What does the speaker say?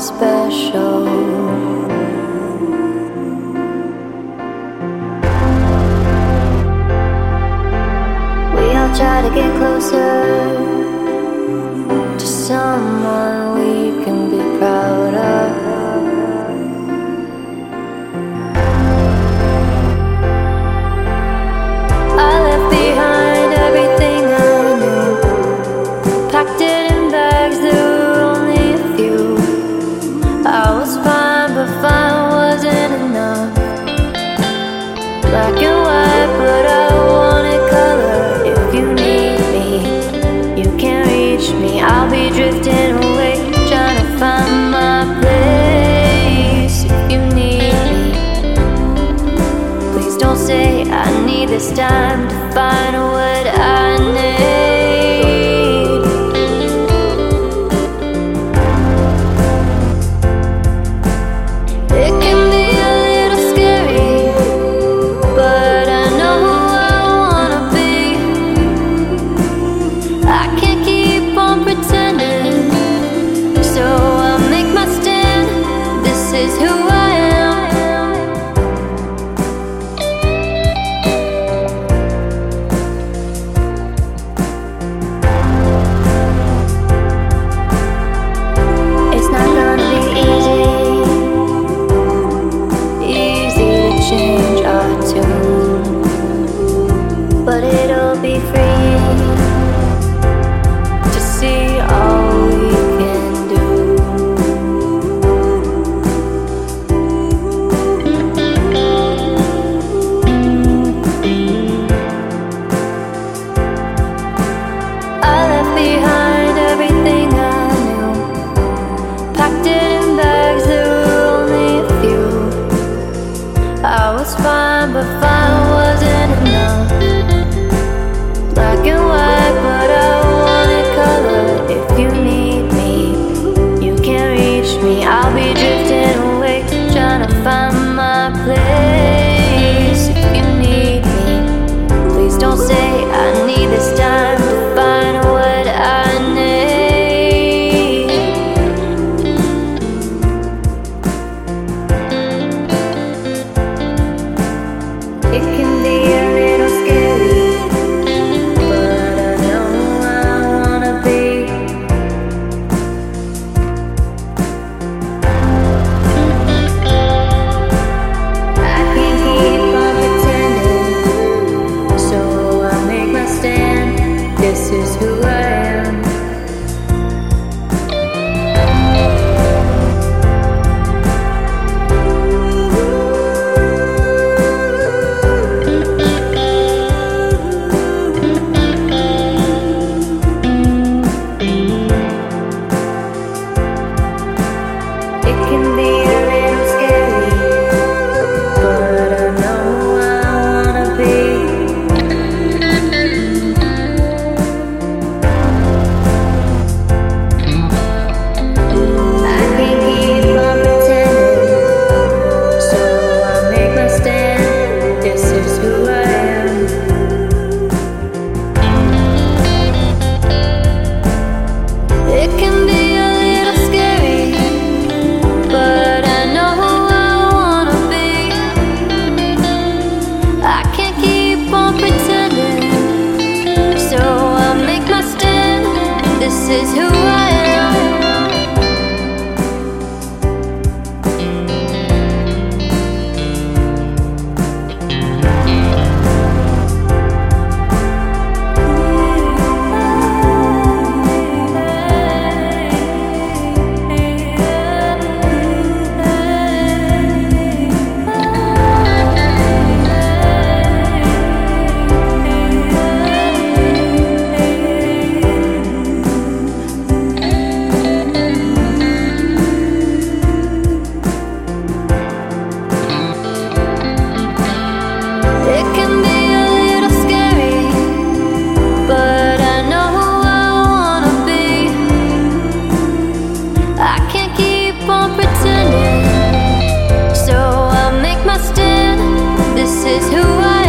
special. We all try to get closer. I'll be drifting can who I am. is who I